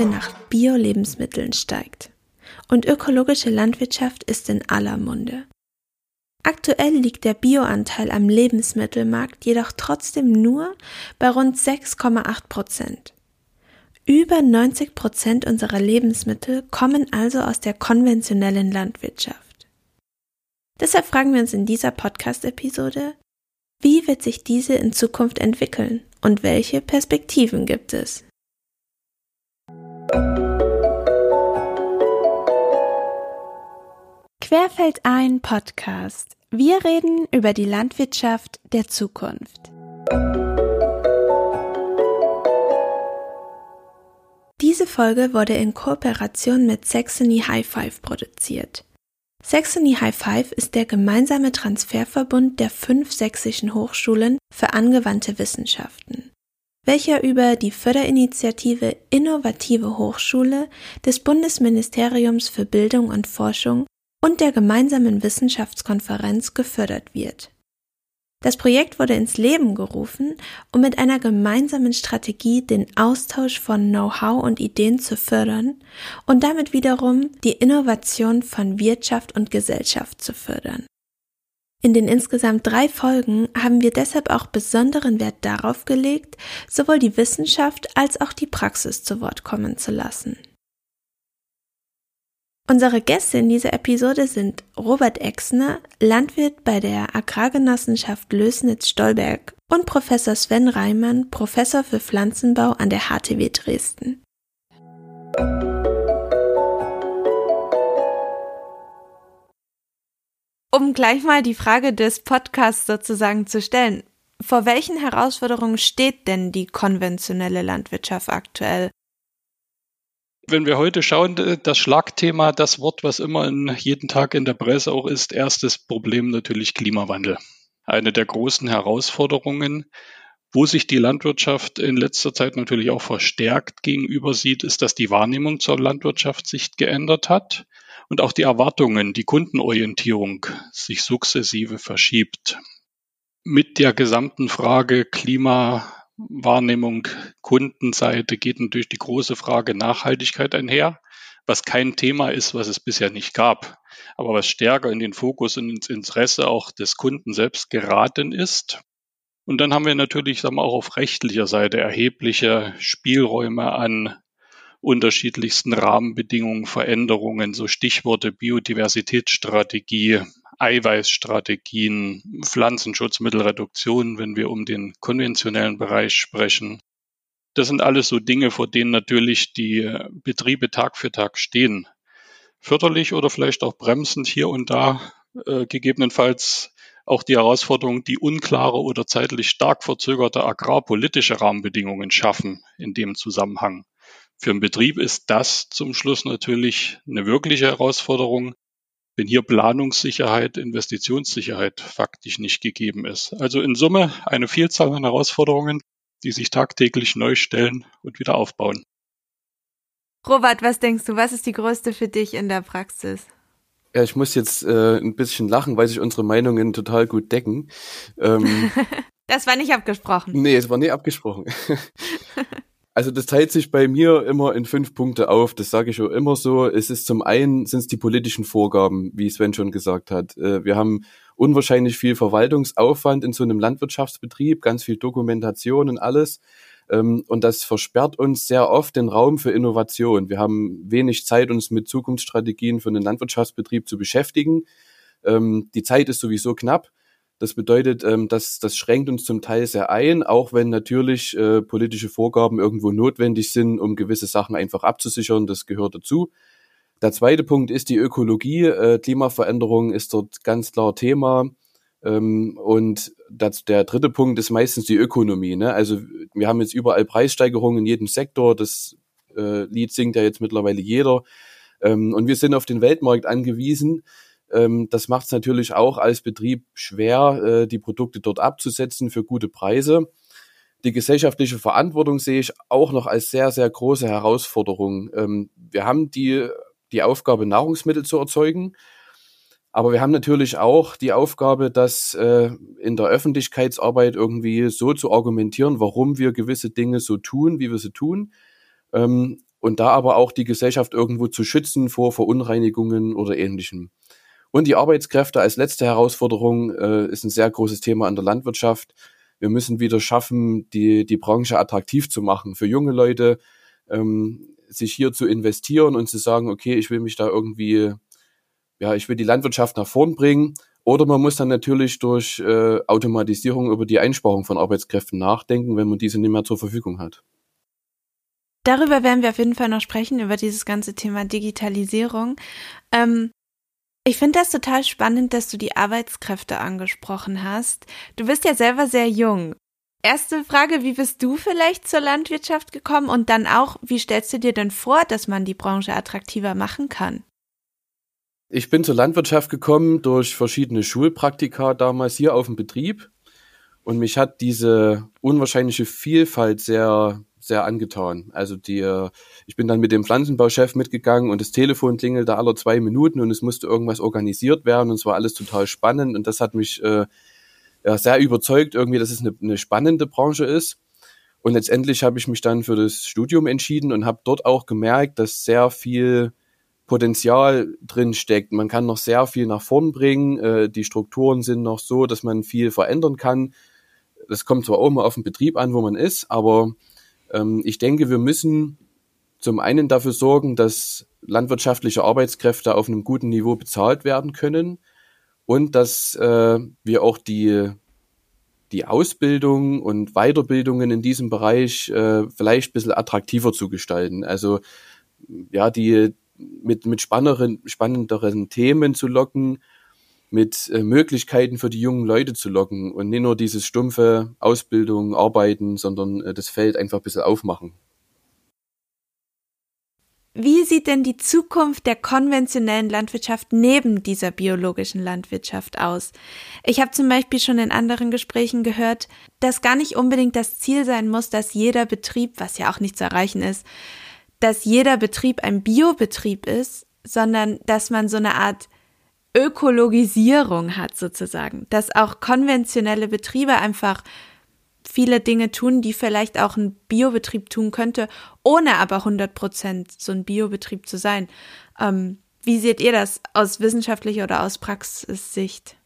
Nachfrage nach Bio-Lebensmitteln steigt. Und ökologische Landwirtschaft ist in aller Munde. Aktuell liegt der Bioanteil am Lebensmittelmarkt jedoch trotzdem nur bei rund 6,8 Prozent. Über 90 Prozent unserer Lebensmittel kommen also aus der konventionellen Landwirtschaft. Deshalb fragen wir uns in dieser Podcast-Episode, wie wird sich diese in Zukunft entwickeln und welche Perspektiven gibt es? Querfeld ein Podcast. Wir reden über die Landwirtschaft der Zukunft. Diese Folge wurde in Kooperation mit Saxony High Five produziert. Saxony High Five ist der gemeinsame Transferverbund der fünf sächsischen Hochschulen für angewandte Wissenschaften, welcher über die Förderinitiative Innovative Hochschule des Bundesministeriums für Bildung und Forschung und der gemeinsamen Wissenschaftskonferenz gefördert wird. Das Projekt wurde ins Leben gerufen, um mit einer gemeinsamen Strategie den Austausch von Know-how und Ideen zu fördern und damit wiederum die Innovation von Wirtschaft und Gesellschaft zu fördern. In den insgesamt drei Folgen haben wir deshalb auch besonderen Wert darauf gelegt, sowohl die Wissenschaft als auch die Praxis zu Wort kommen zu lassen. Unsere Gäste in dieser Episode sind Robert Exner, Landwirt bei der Agrargenossenschaft Lösnitz-Stolberg und Professor Sven Reimann, Professor für Pflanzenbau an der HTW Dresden. Um gleich mal die Frage des Podcasts sozusagen zu stellen, vor welchen Herausforderungen steht denn die konventionelle Landwirtschaft aktuell? wenn wir heute schauen, das Schlagthema, das Wort, was immer in, jeden Tag in der Presse auch ist, erstes Problem natürlich Klimawandel. Eine der großen Herausforderungen, wo sich die Landwirtschaft in letzter Zeit natürlich auch verstärkt gegenüber sieht, ist, dass die Wahrnehmung zur Landwirtschaft sich geändert hat und auch die Erwartungen, die Kundenorientierung sich sukzessive verschiebt. Mit der gesamten Frage Klima, Wahrnehmung Kundenseite geht natürlich die große Frage Nachhaltigkeit einher, was kein Thema ist, was es bisher nicht gab, aber was stärker in den Fokus und ins Interesse auch des Kunden selbst geraten ist. Und dann haben wir natürlich sagen wir, auch auf rechtlicher Seite erhebliche Spielräume an unterschiedlichsten Rahmenbedingungen, Veränderungen, so Stichworte Biodiversitätsstrategie, Eiweißstrategien, Pflanzenschutzmittelreduktion, wenn wir um den konventionellen Bereich sprechen. Das sind alles so Dinge, vor denen natürlich die Betriebe Tag für Tag stehen. Förderlich oder vielleicht auch bremsend hier und da äh, gegebenenfalls auch die Herausforderung, die unklare oder zeitlich stark verzögerte agrarpolitische Rahmenbedingungen schaffen in dem Zusammenhang. Für einen Betrieb ist das zum Schluss natürlich eine wirkliche Herausforderung, wenn hier Planungssicherheit, Investitionssicherheit faktisch nicht gegeben ist. Also in Summe eine Vielzahl an Herausforderungen, die sich tagtäglich neu stellen und wieder aufbauen. Robert, was denkst du, was ist die größte für dich in der Praxis? Ja, ich muss jetzt äh, ein bisschen lachen, weil sich unsere Meinungen total gut decken. Ähm, das war nicht abgesprochen. Nee, es war nie abgesprochen. Also das teilt sich bei mir immer in fünf Punkte auf. Das sage ich auch immer so. Es ist zum einen sind es die politischen Vorgaben, wie Sven schon gesagt hat. Äh, wir haben unwahrscheinlich viel Verwaltungsaufwand in so einem Landwirtschaftsbetrieb, ganz viel Dokumentation und alles. Ähm, und das versperrt uns sehr oft den Raum für Innovation. Wir haben wenig Zeit, uns mit Zukunftsstrategien für einen Landwirtschaftsbetrieb zu beschäftigen. Ähm, die Zeit ist sowieso knapp. Das bedeutet, ähm, dass das schränkt uns zum Teil sehr ein, auch wenn natürlich äh, politische Vorgaben irgendwo notwendig sind, um gewisse Sachen einfach abzusichern. Das gehört dazu. Der zweite Punkt ist die Ökologie. Äh, Klimaveränderung ist dort ganz klar Thema. Ähm, und das, der dritte Punkt ist meistens die Ökonomie. Ne? Also wir haben jetzt überall Preissteigerungen in jedem Sektor. Das äh, Lied singt ja jetzt mittlerweile jeder. Ähm, und wir sind auf den Weltmarkt angewiesen. Ähm, das macht es natürlich auch als Betrieb schwer, äh, die Produkte dort abzusetzen für gute Preise. Die gesellschaftliche Verantwortung sehe ich auch noch als sehr, sehr große Herausforderung. Ähm, wir haben die, die Aufgabe, Nahrungsmittel zu erzeugen. Aber wir haben natürlich auch die Aufgabe, das äh, in der Öffentlichkeitsarbeit irgendwie so zu argumentieren, warum wir gewisse Dinge so tun, wie wir sie tun. Ähm, und da aber auch die Gesellschaft irgendwo zu schützen vor Verunreinigungen oder ähnlichem. Und die Arbeitskräfte als letzte Herausforderung äh, ist ein sehr großes Thema in der Landwirtschaft. Wir müssen wieder schaffen, die, die Branche attraktiv zu machen für junge Leute, ähm, sich hier zu investieren und zu sagen, okay, ich will mich da irgendwie, ja, ich will die Landwirtschaft nach vorn bringen. Oder man muss dann natürlich durch äh, Automatisierung über die Einsparung von Arbeitskräften nachdenken, wenn man diese nicht mehr zur Verfügung hat. Darüber werden wir auf jeden Fall noch sprechen, über dieses ganze Thema Digitalisierung. Ähm, ich finde das total spannend, dass du die Arbeitskräfte angesprochen hast. Du bist ja selber sehr jung. Erste Frage, wie bist du vielleicht zur Landwirtschaft gekommen? Und dann auch, wie stellst du dir denn vor, dass man die Branche attraktiver machen kann? Ich bin zur Landwirtschaft gekommen durch verschiedene Schulpraktika damals hier auf dem Betrieb. Und mich hat diese unwahrscheinliche Vielfalt sehr sehr angetan. Also die, äh, ich bin dann mit dem Pflanzenbauchef mitgegangen und das Telefon klingelte alle zwei Minuten und es musste irgendwas organisiert werden und es war alles total spannend und das hat mich äh, ja, sehr überzeugt irgendwie, dass es eine, eine spannende Branche ist. Und letztendlich habe ich mich dann für das Studium entschieden und habe dort auch gemerkt, dass sehr viel Potenzial drin steckt. Man kann noch sehr viel nach vorn bringen. Äh, die Strukturen sind noch so, dass man viel verändern kann. Das kommt zwar auch mal auf den Betrieb an, wo man ist, aber ich denke, wir müssen zum einen dafür sorgen, dass landwirtschaftliche Arbeitskräfte auf einem guten Niveau bezahlt werden können und dass äh, wir auch die die Ausbildung und Weiterbildungen in diesem Bereich äh, vielleicht ein bisschen attraktiver zu gestalten. Also ja, die mit, mit spannenderen, spannenderen Themen zu locken mit äh, Möglichkeiten für die jungen Leute zu locken und nicht nur dieses stumpfe Ausbildung, Arbeiten, sondern äh, das Feld einfach ein bisschen aufmachen. Wie sieht denn die Zukunft der konventionellen Landwirtschaft neben dieser biologischen Landwirtschaft aus? Ich habe zum Beispiel schon in anderen Gesprächen gehört, dass gar nicht unbedingt das Ziel sein muss, dass jeder Betrieb, was ja auch nicht zu erreichen ist, dass jeder Betrieb ein Biobetrieb ist, sondern dass man so eine Art Ökologisierung hat sozusagen, dass auch konventionelle Betriebe einfach viele Dinge tun, die vielleicht auch ein Biobetrieb tun könnte, ohne aber 100 Prozent so ein Biobetrieb zu sein. Ähm, wie seht ihr das aus wissenschaftlicher oder aus Praxissicht?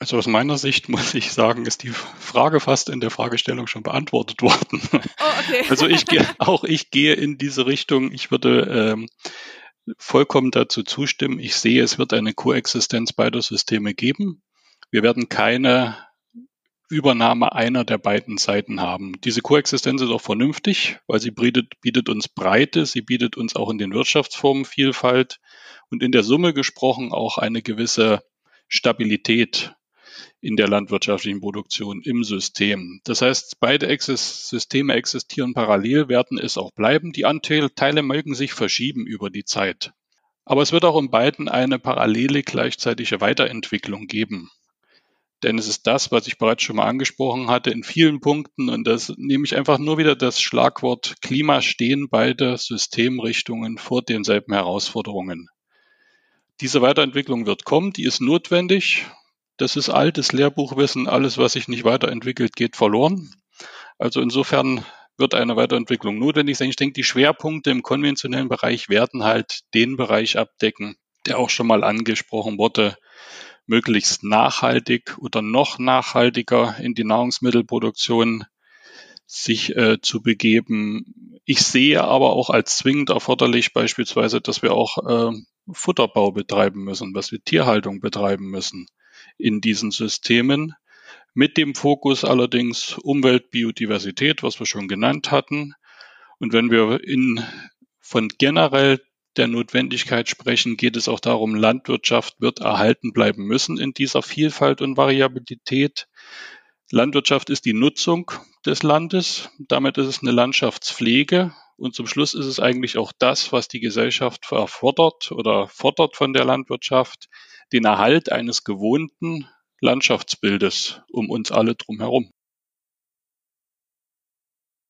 Also aus meiner Sicht muss ich sagen, ist die Frage fast in der Fragestellung schon beantwortet worden. Oh, okay. Also ich gehe, auch ich gehe in diese Richtung. Ich würde ähm, vollkommen dazu zustimmen. Ich sehe, es wird eine Koexistenz beider Systeme geben. Wir werden keine Übernahme einer der beiden Seiten haben. Diese Koexistenz ist auch vernünftig, weil sie bietet, bietet uns Breite, sie bietet uns auch in den Wirtschaftsformen Vielfalt und in der Summe gesprochen auch eine gewisse Stabilität in der landwirtschaftlichen Produktion im System. Das heißt, beide Exis Systeme existieren parallel, werden es auch bleiben. Die Anteile mögen sich verschieben über die Zeit. Aber es wird auch in beiden eine parallele gleichzeitige Weiterentwicklung geben. Denn es ist das, was ich bereits schon mal angesprochen hatte, in vielen Punkten, und das nehme ich einfach nur wieder das Schlagwort Klima stehen beide Systemrichtungen vor denselben Herausforderungen. Diese Weiterentwicklung wird kommen, die ist notwendig das ist altes Lehrbuchwissen. Alles, was sich nicht weiterentwickelt, geht verloren. Also insofern wird eine Weiterentwicklung notwendig sein. Ich denke, die Schwerpunkte im konventionellen Bereich werden halt den Bereich abdecken, der auch schon mal angesprochen wurde, möglichst nachhaltig oder noch nachhaltiger in die Nahrungsmittelproduktion sich äh, zu begeben. Ich sehe aber auch als zwingend erforderlich beispielsweise, dass wir auch äh, Futterbau betreiben müssen, dass wir Tierhaltung betreiben müssen in diesen Systemen. Mit dem Fokus allerdings Umwelt, Biodiversität, was wir schon genannt hatten. Und wenn wir in, von generell der Notwendigkeit sprechen, geht es auch darum, Landwirtschaft wird erhalten bleiben müssen in dieser Vielfalt und Variabilität. Landwirtschaft ist die Nutzung des Landes, damit ist es eine Landschaftspflege und zum Schluss ist es eigentlich auch das, was die Gesellschaft erfordert oder fordert von der Landwirtschaft, den Erhalt eines gewohnten Landschaftsbildes um uns alle drumherum.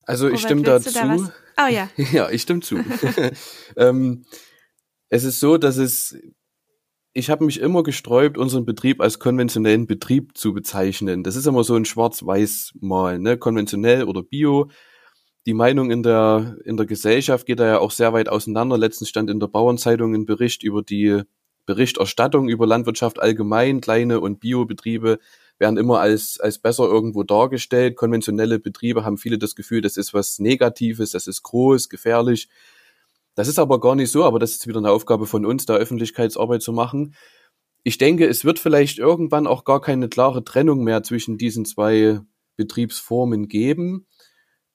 Also ich stimme dazu. Da oh ja. ja, ich stimme zu. ähm, es ist so, dass es ich habe mich immer gesträubt, unseren Betrieb als konventionellen Betrieb zu bezeichnen. Das ist immer so ein Schwarz-Weiß-Mal, ne? konventionell oder Bio. Die Meinung in der, in der Gesellschaft geht da ja auch sehr weit auseinander. Letztens stand in der Bauernzeitung ein Bericht über die Berichterstattung über Landwirtschaft allgemein. Kleine und Biobetriebe werden immer als, als besser irgendwo dargestellt. Konventionelle Betriebe haben viele das Gefühl, das ist was Negatives, das ist groß, gefährlich. Das ist aber gar nicht so, aber das ist wieder eine Aufgabe von uns, da Öffentlichkeitsarbeit zu machen. Ich denke, es wird vielleicht irgendwann auch gar keine klare Trennung mehr zwischen diesen zwei Betriebsformen geben,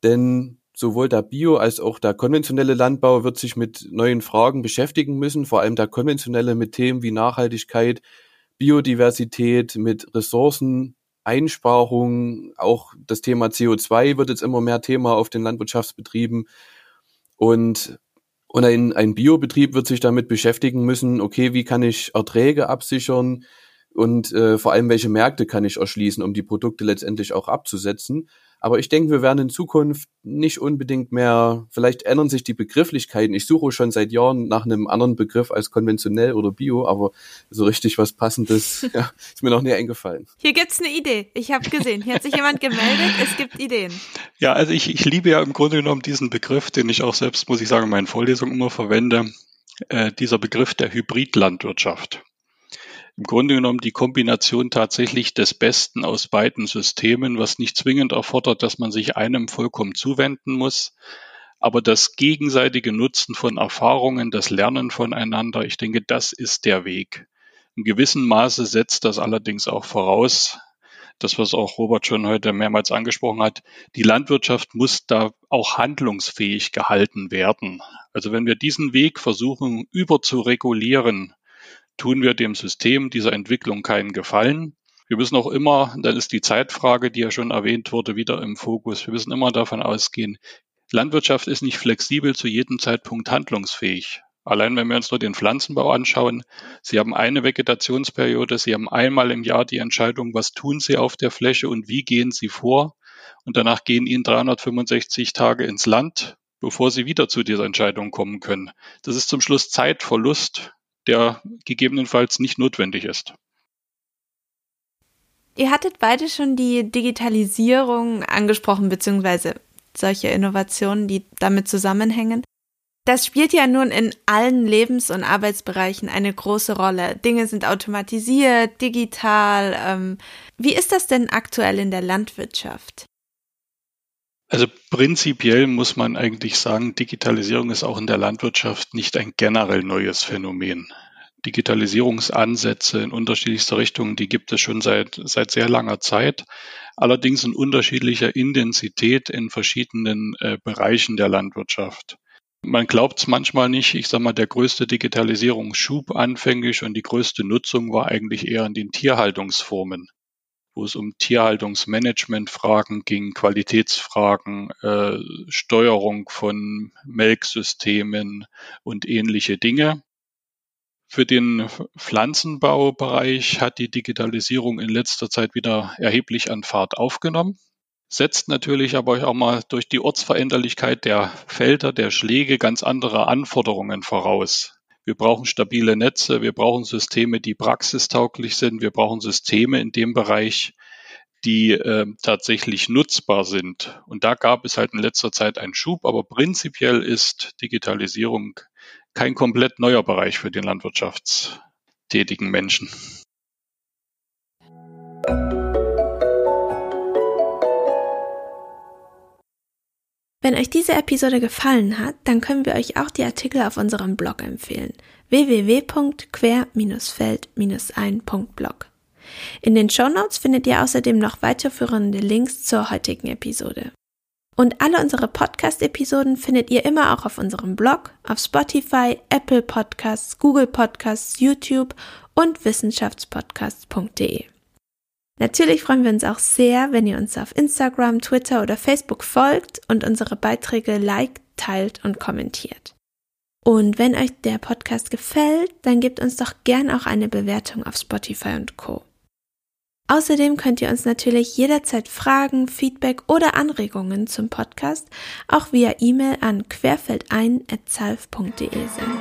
denn sowohl der Bio- als auch der konventionelle Landbau wird sich mit neuen Fragen beschäftigen müssen, vor allem der konventionelle mit Themen wie Nachhaltigkeit, Biodiversität, mit Ressourceneinsparung, auch das Thema CO2 wird jetzt immer mehr Thema auf den Landwirtschaftsbetrieben und und ein, ein Biobetrieb wird sich damit beschäftigen müssen, okay, wie kann ich Erträge absichern und äh, vor allem, welche Märkte kann ich erschließen, um die Produkte letztendlich auch abzusetzen. Aber ich denke, wir werden in Zukunft nicht unbedingt mehr, vielleicht ändern sich die Begrifflichkeiten. Ich suche schon seit Jahren nach einem anderen Begriff als konventionell oder bio, aber so richtig was Passendes ja, ist mir noch nie eingefallen. Hier gibt's eine Idee. Ich habe gesehen, hier hat sich jemand gemeldet. Es gibt Ideen. Ja, also ich, ich liebe ja im Grunde genommen diesen Begriff, den ich auch selbst, muss ich sagen, in meinen Vorlesungen immer verwende. Äh, dieser Begriff der Hybridlandwirtschaft im Grunde genommen die Kombination tatsächlich des Besten aus beiden Systemen, was nicht zwingend erfordert, dass man sich einem vollkommen zuwenden muss. Aber das gegenseitige Nutzen von Erfahrungen, das Lernen voneinander, ich denke, das ist der Weg. In gewissem Maße setzt das allerdings auch voraus, das, was auch Robert schon heute mehrmals angesprochen hat, die Landwirtschaft muss da auch handlungsfähig gehalten werden. Also wenn wir diesen Weg versuchen überzuregulieren, tun wir dem System dieser Entwicklung keinen Gefallen. Wir müssen auch immer, dann ist die Zeitfrage, die ja schon erwähnt wurde, wieder im Fokus. Wir müssen immer davon ausgehen, Landwirtschaft ist nicht flexibel zu jedem Zeitpunkt handlungsfähig. Allein wenn wir uns nur den Pflanzenbau anschauen, Sie haben eine Vegetationsperiode, Sie haben einmal im Jahr die Entscheidung, was tun Sie auf der Fläche und wie gehen Sie vor. Und danach gehen Ihnen 365 Tage ins Land, bevor Sie wieder zu dieser Entscheidung kommen können. Das ist zum Schluss Zeitverlust, der gegebenenfalls nicht notwendig ist. Ihr hattet beide schon die Digitalisierung angesprochen, beziehungsweise solche Innovationen, die damit zusammenhängen. Das spielt ja nun in allen Lebens- und Arbeitsbereichen eine große Rolle. Dinge sind automatisiert, digital. Ähm, wie ist das denn aktuell in der Landwirtschaft? Also prinzipiell muss man eigentlich sagen, Digitalisierung ist auch in der Landwirtschaft nicht ein generell neues Phänomen. Digitalisierungsansätze in unterschiedlichster Richtung, die gibt es schon seit, seit sehr langer Zeit, allerdings in unterschiedlicher Intensität in verschiedenen äh, Bereichen der Landwirtschaft. Man glaubt es manchmal nicht. Ich sage mal, der größte Digitalisierungsschub anfänglich und die größte Nutzung war eigentlich eher in den Tierhaltungsformen wo es um Tierhaltungsmanagementfragen ging, Qualitätsfragen, äh, Steuerung von Melksystemen und ähnliche Dinge. Für den Pflanzenbaubereich hat die Digitalisierung in letzter Zeit wieder erheblich an Fahrt aufgenommen, setzt natürlich aber auch mal durch die Ortsveränderlichkeit der Felder, der Schläge ganz andere Anforderungen voraus. Wir brauchen stabile Netze, wir brauchen Systeme, die praxistauglich sind, wir brauchen Systeme in dem Bereich, die äh, tatsächlich nutzbar sind. Und da gab es halt in letzter Zeit einen Schub, aber prinzipiell ist Digitalisierung kein komplett neuer Bereich für den landwirtschaftstätigen Menschen. Wenn euch diese Episode gefallen hat, dann können wir euch auch die Artikel auf unserem Blog empfehlen. www.quer-feld-ein.blog. In den Show Notes findet ihr außerdem noch weiterführende Links zur heutigen Episode. Und alle unsere Podcast-Episoden findet ihr immer auch auf unserem Blog, auf Spotify, Apple Podcasts, Google Podcasts, YouTube und wissenschaftspodcasts.de. Natürlich freuen wir uns auch sehr, wenn ihr uns auf Instagram, Twitter oder Facebook folgt und unsere Beiträge liked, teilt und kommentiert. Und wenn euch der Podcast gefällt, dann gebt uns doch gern auch eine Bewertung auf Spotify und Co. Außerdem könnt ihr uns natürlich jederzeit Fragen, Feedback oder Anregungen zum Podcast auch via E-Mail an querfeldein.zalf.de senden.